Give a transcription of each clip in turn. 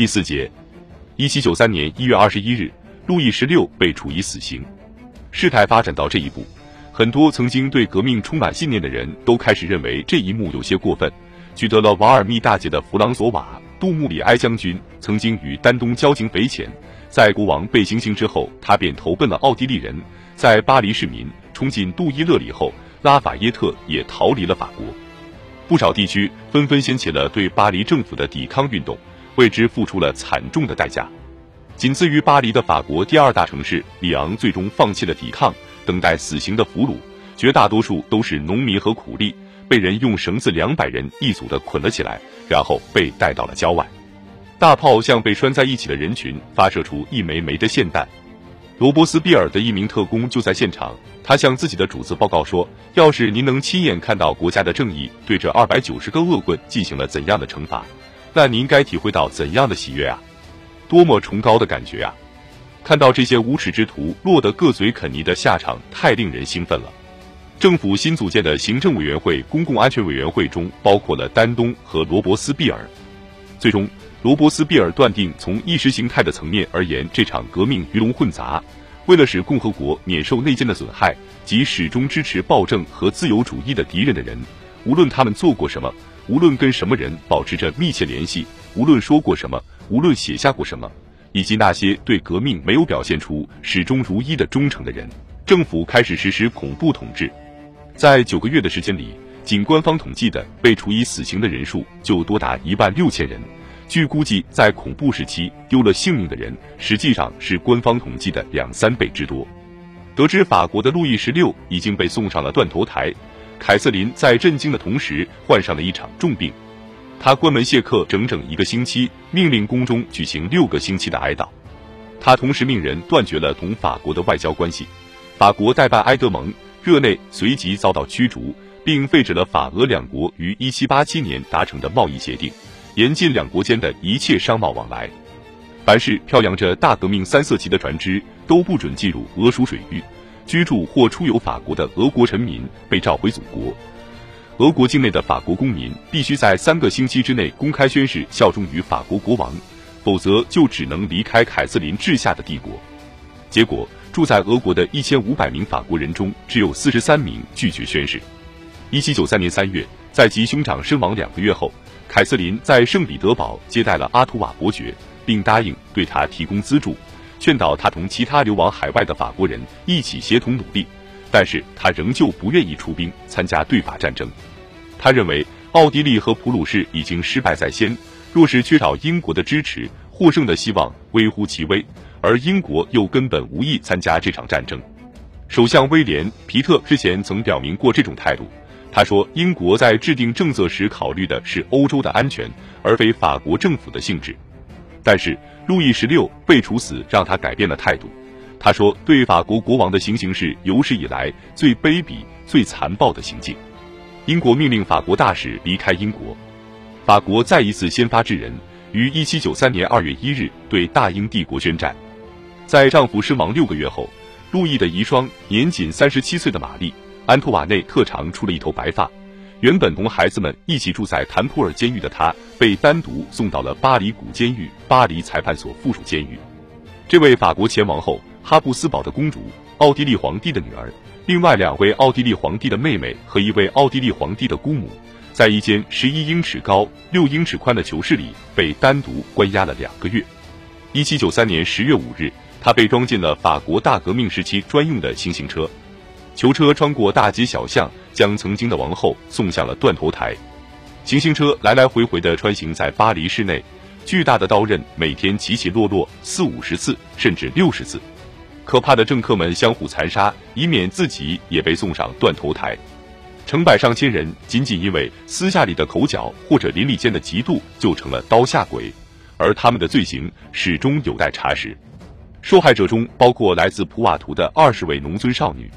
第四节，一七九三年一月二十一日，路易十六被处以死刑。事态发展到这一步，很多曾经对革命充满信念的人都开始认为这一幕有些过分。取得了瓦尔密大捷的弗朗索瓦·杜穆里埃将军曾经与丹东交情匪浅，在国王被行刑之后，他便投奔了奥地利人。在巴黎市民冲进杜伊勒里后，拉法耶特也逃离了法国。不少地区纷纷掀起了对巴黎政府的抵抗运动，为之付出了惨重的代价。仅次于巴黎的法国第二大城市里昂，最终放弃了抵抗，等待死刑的俘虏，绝大多数都是农民和苦力。被人用绳子两百人一组的捆了起来，然后被带到了郊外。大炮向被拴在一起的人群发射出一枚枚的霰弹。罗伯斯庇尔的一名特工就在现场，他向自己的主子报告说：“要是您能亲眼看到国家的正义对这二百九十个恶棍进行了怎样的惩罚，那您该体会到怎样的喜悦啊！多么崇高的感觉啊！看到这些无耻之徒落得各嘴啃泥的下场，太令人兴奋了。”政府新组建的行政委员会公共安全委员会中包括了丹东和罗伯斯庇尔。最终，罗伯斯庇尔断定，从意识形态的层面而言，这场革命鱼龙混杂。为了使共和国免受内奸的损害，及始终支持暴政和自由主义的敌人的人，无论他们做过什么，无论跟什么人保持着密切联系，无论说过什么，无论写下过什么，以及那些对革命没有表现出始终如一的忠诚的人，政府开始实施恐怖统治。在九个月的时间里，仅官方统计的被处以死刑的人数就多达一万六千人。据估计，在恐怖时期丢了性命的人，实际上是官方统计的两三倍之多。得知法国的路易十六已经被送上了断头台，凯瑟琳在震惊的同时患上了一场重病，她关门谢客整整一个星期，命令宫中举行六个星期的哀悼。她同时命人断绝了同法国的外交关系。法国代办埃德蒙。热内随即遭到驱逐，并废止了法俄两国于1787年达成的贸易协定，严禁两国间的一切商贸往来。凡是飘扬着大革命三色旗的船只都不准进入俄属水域。居住或出游法国的俄国臣民被召回祖国。俄国境内的法国公民必须在三个星期之内公开宣誓效忠于法国国王，否则就只能离开凯瑟琳治下的帝国。结果。住在俄国的一千五百名法国人中，只有四十三名拒绝宣誓。一七九三年三月，在其兄长身亡两个月后，凯瑟琳在圣彼得堡接待了阿图瓦伯爵，并答应对他提供资助，劝导他同其他流亡海外的法国人一起协同努力。但是他仍旧不愿意出兵参加对法战争。他认为奥地利和普鲁士已经失败在先，若是缺少英国的支持，获胜的希望微乎其微。而英国又根本无意参加这场战争。首相威廉·皮特之前曾表明过这种态度。他说，英国在制定政策时考虑的是欧洲的安全，而非法国政府的性质。但是，路易十六被处死让他改变了态度。他说，对法国国王的行刑是有史以来最卑鄙、最残暴的行径。英国命令法国大使离开英国。法国再一次先发制人，于一七九三年二月一日对大英帝国宣战。在丈夫身亡六个月后，路易的遗孀年仅三十七岁的玛丽·安托瓦内特长出了一头白发。原本同孩子们一起住在坦普尔监狱的她，被单独送到了巴黎古监狱巴黎裁判所附属监狱。这位法国前王后哈布斯堡的公主，奥地利皇帝的女儿，另外两位奥地利皇帝的妹妹和一位奥地利皇帝的姑母，在一间十一英尺高、六英尺宽的囚室里被单独关押了两个月。一七九三年十月五日。他被装进了法国大革命时期专用的行刑车，囚车穿过大街小巷，将曾经的王后送向了断头台。行刑车来来回回地穿行在巴黎市内，巨大的刀刃每天起起落落四五十次，甚至六十次。可怕的政客们相互残杀，以免自己也被送上断头台。成百上千人仅仅因为私下里的口角或者邻里间的嫉妒，就成了刀下鬼，而他们的罪行始终有待查实。受害者中包括来自普瓦图的二十位农村少女，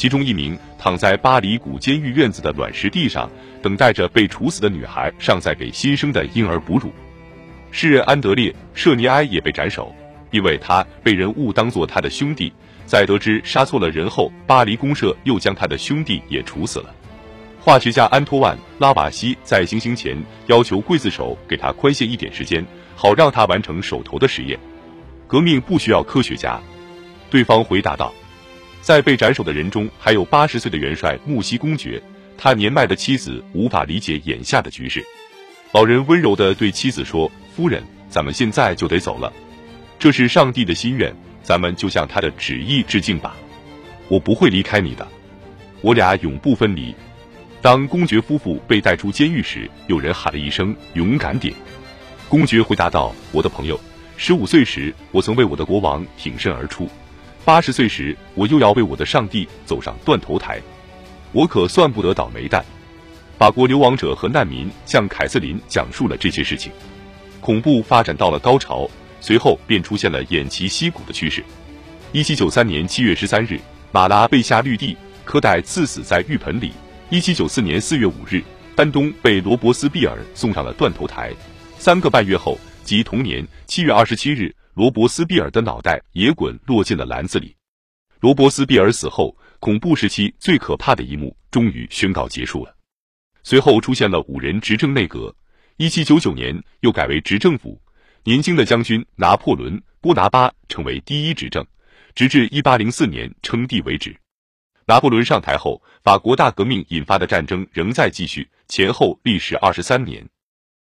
其中一名躺在巴黎古监狱院子的卵石地上，等待着被处死的女孩尚在给新生的婴儿哺乳。诗人安德烈·舍尼埃也被斩首，因为他被人误当作他的兄弟，在得知杀错了人后，巴黎公社又将他的兄弟也处死了。化学家安托万·拉瓦锡在行刑前要求刽子手给他宽限一点时间，好让他完成手头的实验。革命不需要科学家，对方回答道。在被斩首的人中，还有八十岁的元帅穆西公爵，他年迈的妻子无法理解眼下的局势。老人温柔地对妻子说：“夫人，咱们现在就得走了，这是上帝的心愿，咱们就向他的旨意致敬吧。我不会离开你的，我俩永不分离。”当公爵夫妇被带出监狱时，有人喊了一声：“勇敢点！”公爵回答道：“我的朋友，十五岁时我曾为我的国王挺身而出，八十岁时我又要为我的上帝走上断头台，我可算不得倒霉蛋。”法国流亡者和难民向凯瑟琳讲述了这些事情。恐怖发展到了高潮，随后便出现了偃旗息鼓的趋势。一七九三年七月十三日，马拉被下绿地，科代刺死在浴盆里。一七九四年四月五日，丹东被罗伯斯庇尔送上了断头台。三个半月后，即同年七月二十七日，罗伯斯庇尔的脑袋也滚落进了篮子里。罗伯斯庇尔死后，恐怖时期最可怕的一幕终于宣告结束了。随后出现了五人执政内阁。一七九九年又改为执政府，年轻的将军拿破仑·波拿巴成为第一执政，直至一八零四年称帝为止。拿破仑上台后，法国大革命引发的战争仍在继续，前后历时二十三年。